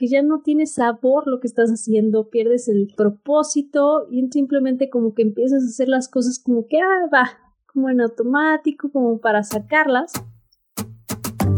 que ya no tiene sabor lo que estás haciendo, pierdes el propósito y simplemente como que empiezas a hacer las cosas como que, ah, va, como en automático, como para sacarlas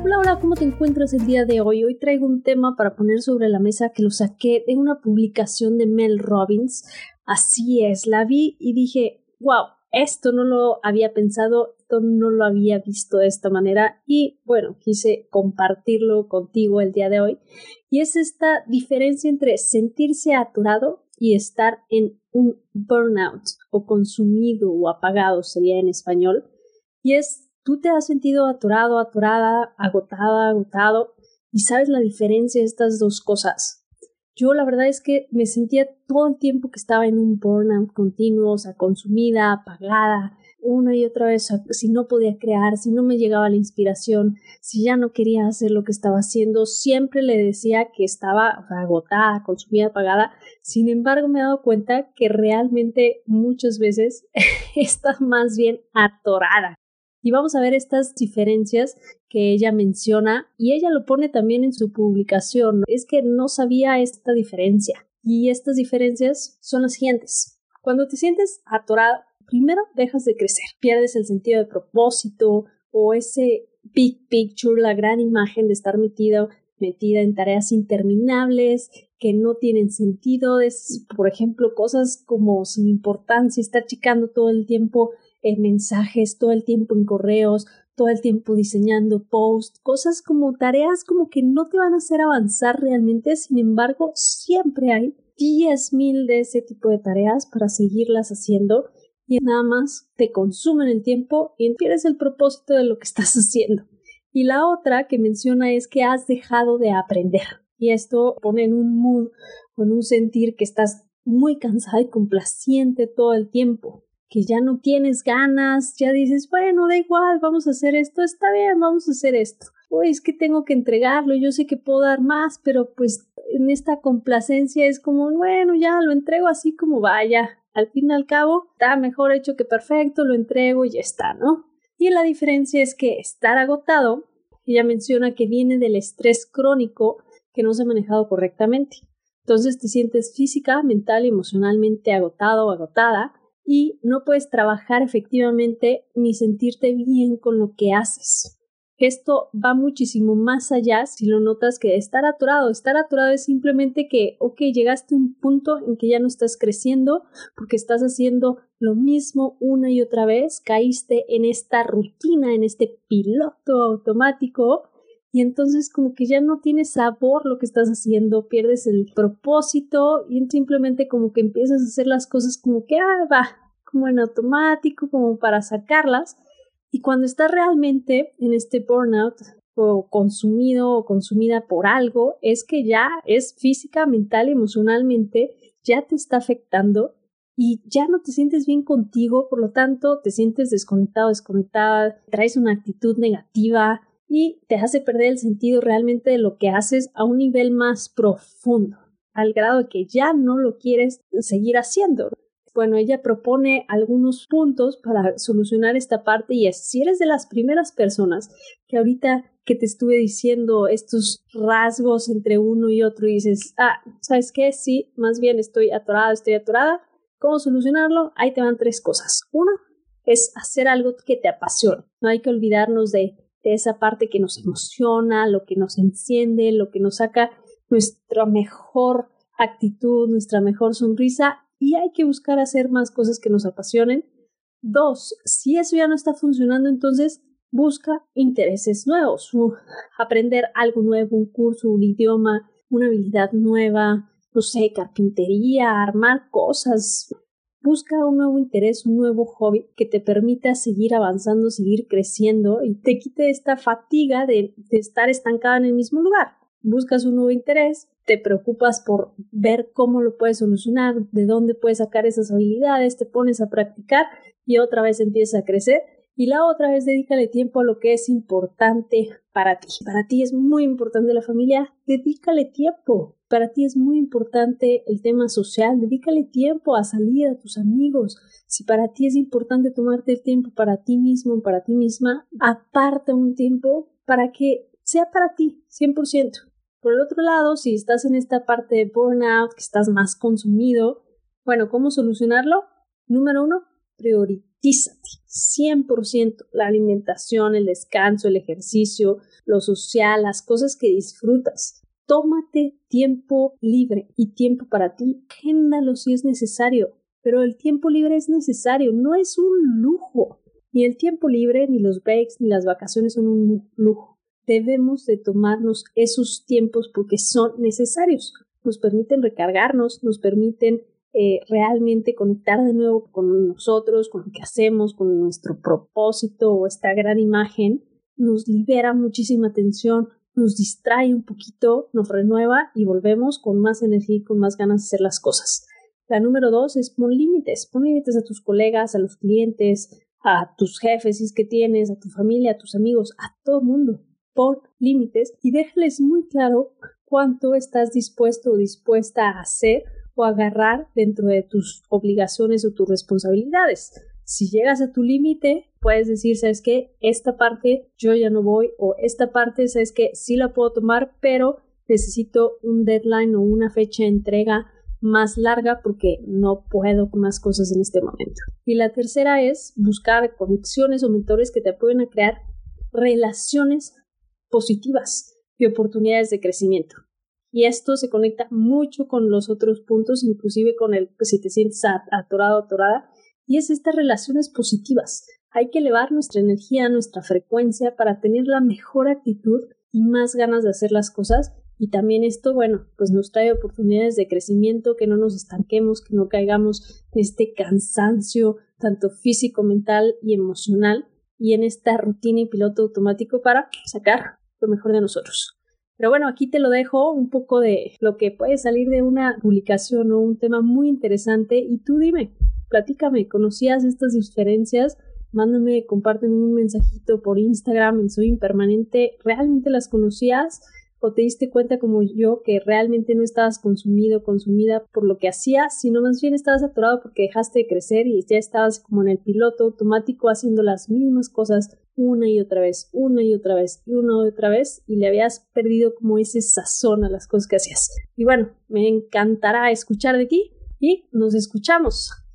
Hola, hola, ¿cómo te encuentras el día de hoy? Hoy traigo un tema para poner sobre la mesa que lo saqué de una publicación de Mel Robbins. Así es, la vi y dije, wow, esto no lo había pensado, esto no lo había visto de esta manera y bueno, quise compartirlo contigo el día de hoy. Y es esta diferencia entre sentirse aturado y estar en un burnout o consumido o apagado sería en español. Y es tú te has sentido atorado, atorada, agotada, agotado y sabes la diferencia de estas dos cosas. Yo la verdad es que me sentía todo el tiempo que estaba en un burnout continuo, o sea, consumida, apagada, una y otra vez, si no podía crear, si no me llegaba la inspiración, si ya no quería hacer lo que estaba haciendo, siempre le decía que estaba agotada, consumida, apagada. Sin embargo, me he dado cuenta que realmente muchas veces está más bien atorada. Y vamos a ver estas diferencias que ella menciona y ella lo pone también en su publicación. Es que no sabía esta diferencia. Y estas diferencias son las siguientes. Cuando te sientes atorada, primero dejas de crecer, pierdes el sentido de propósito o ese big picture, la gran imagen de estar metido, metida en tareas interminables que no tienen sentido, es, por ejemplo, cosas como sin importancia, estar checando todo el tiempo en mensajes, todo el tiempo en correos, todo el tiempo diseñando posts, cosas como tareas como que no te van a hacer avanzar realmente, sin embargo, siempre hay mil de ese tipo de tareas para seguirlas haciendo y nada más te consumen el tiempo y pierdes el propósito de lo que estás haciendo. Y la otra que menciona es que has dejado de aprender. Y esto pone en un mood, en un sentir que estás muy cansada y complaciente todo el tiempo que ya no tienes ganas, ya dices, bueno, da igual, vamos a hacer esto, está bien, vamos a hacer esto. Uy, es que tengo que entregarlo, yo sé que puedo dar más, pero pues en esta complacencia es como, bueno, ya lo entrego así como vaya. Al fin y al cabo, está mejor hecho que perfecto, lo entrego y ya está, ¿no? Y la diferencia es que estar agotado, ella menciona que viene del estrés crónico que no se ha manejado correctamente. Entonces te sientes física, mental y emocionalmente agotado o agotada y no puedes trabajar efectivamente ni sentirte bien con lo que haces. Esto va muchísimo más allá si lo notas que estar atorado. Estar atorado es simplemente que, ok, llegaste a un punto en que ya no estás creciendo porque estás haciendo lo mismo una y otra vez, caíste en esta rutina, en este piloto automático y entonces como que ya no tienes sabor lo que estás haciendo, pierdes el propósito y simplemente como que empiezas a hacer las cosas como que, ah, va, como en automático, como para sacarlas. Y cuando estás realmente en este burnout o consumido o consumida por algo, es que ya es física, mental emocionalmente, ya te está afectando y ya no te sientes bien contigo, por lo tanto te sientes desconectado, desconectada, traes una actitud negativa, y te hace perder el sentido realmente de lo que haces a un nivel más profundo, al grado que ya no lo quieres seguir haciendo. Bueno, ella propone algunos puntos para solucionar esta parte y es, si eres de las primeras personas que ahorita que te estuve diciendo estos rasgos entre uno y otro y dices, ah, ¿sabes qué? Sí, más bien estoy atorada, estoy atorada. ¿Cómo solucionarlo? Ahí te van tres cosas. Uno es hacer algo que te apasione. No hay que olvidarnos de esa parte que nos emociona, lo que nos enciende, lo que nos saca nuestra mejor actitud, nuestra mejor sonrisa y hay que buscar hacer más cosas que nos apasionen. Dos, si eso ya no está funcionando, entonces busca intereses nuevos, aprender algo nuevo, un curso, un idioma, una habilidad nueva, no sé, carpintería, armar cosas, Busca un nuevo interés, un nuevo hobby que te permita seguir avanzando, seguir creciendo y te quite esta fatiga de, estar estancada en el mismo lugar. buscas un nuevo interés, te preocupas por ver cómo lo puedes solucionar, de dónde puedes sacar esas habilidades, te pones a practicar y otra vez empieza a crecer. Y la otra vez dedícale tiempo a lo que es importante para ti. Para ti es muy importante la familia, dedícale tiempo. Para ti es muy importante el tema social, dedícale tiempo a salir a tus amigos. Si para ti es importante tomarte el tiempo para ti mismo, para ti misma, aparta un tiempo para que sea para ti, 100%. Por el otro lado, si estás en esta parte de burnout, que estás más consumido, bueno, ¿cómo solucionarlo? Número uno, prioritízate. 100% la alimentación, el descanso, el ejercicio, lo social, las cosas que disfrutas. Tómate tiempo libre y tiempo para ti. Agéndalo si es necesario. Pero el tiempo libre es necesario, no es un lujo. Ni el tiempo libre, ni los breaks, ni las vacaciones son un lujo debemos de tomarnos esos tiempos porque son necesarios. Nos permiten recargarnos, nos permiten eh, realmente conectar de nuevo con nosotros, con lo que hacemos, con nuestro propósito o esta gran imagen. Nos libera muchísima tensión, nos distrae un poquito, nos renueva y volvemos con más energía y con más ganas de hacer las cosas. La número dos es pon límites, pon límites a tus colegas, a los clientes, a tus jefes si es que tienes, a tu familia, a tus amigos, a todo el mundo pon límites y déjales muy claro cuánto estás dispuesto o dispuesta a hacer o agarrar dentro de tus obligaciones o tus responsabilidades. Si llegas a tu límite, puedes decir, sabes que esta parte yo ya no voy o esta parte, sabes que sí la puedo tomar, pero necesito un deadline o una fecha de entrega más larga porque no puedo con más cosas en este momento. Y la tercera es buscar conexiones o mentores que te apoyen a crear relaciones positivas y oportunidades de crecimiento. Y esto se conecta mucho con los otros puntos, inclusive con el si te sientes atorado, atorada, y es estas relaciones positivas. Hay que elevar nuestra energía, nuestra frecuencia para tener la mejor actitud y más ganas de hacer las cosas. Y también esto, bueno, pues nos trae oportunidades de crecimiento, que no nos estanquemos, que no caigamos en este cansancio, tanto físico, mental y emocional, y en esta rutina y piloto automático para sacar lo mejor de nosotros. Pero bueno, aquí te lo dejo un poco de lo que puede salir de una publicación o un tema muy interesante y tú dime, platícame, ¿conocías estas diferencias? Mándame, compárteme un mensajito por Instagram en Soy Impermanente, ¿realmente las conocías? o te diste cuenta como yo que realmente no estabas consumido, consumida por lo que hacías, sino más bien estabas atorado porque dejaste de crecer y ya estabas como en el piloto automático haciendo las mismas cosas una y otra vez, una y otra vez, y una y otra vez, y le habías perdido como ese sazón a las cosas que hacías. Y bueno, me encantará escuchar de ti y nos escuchamos.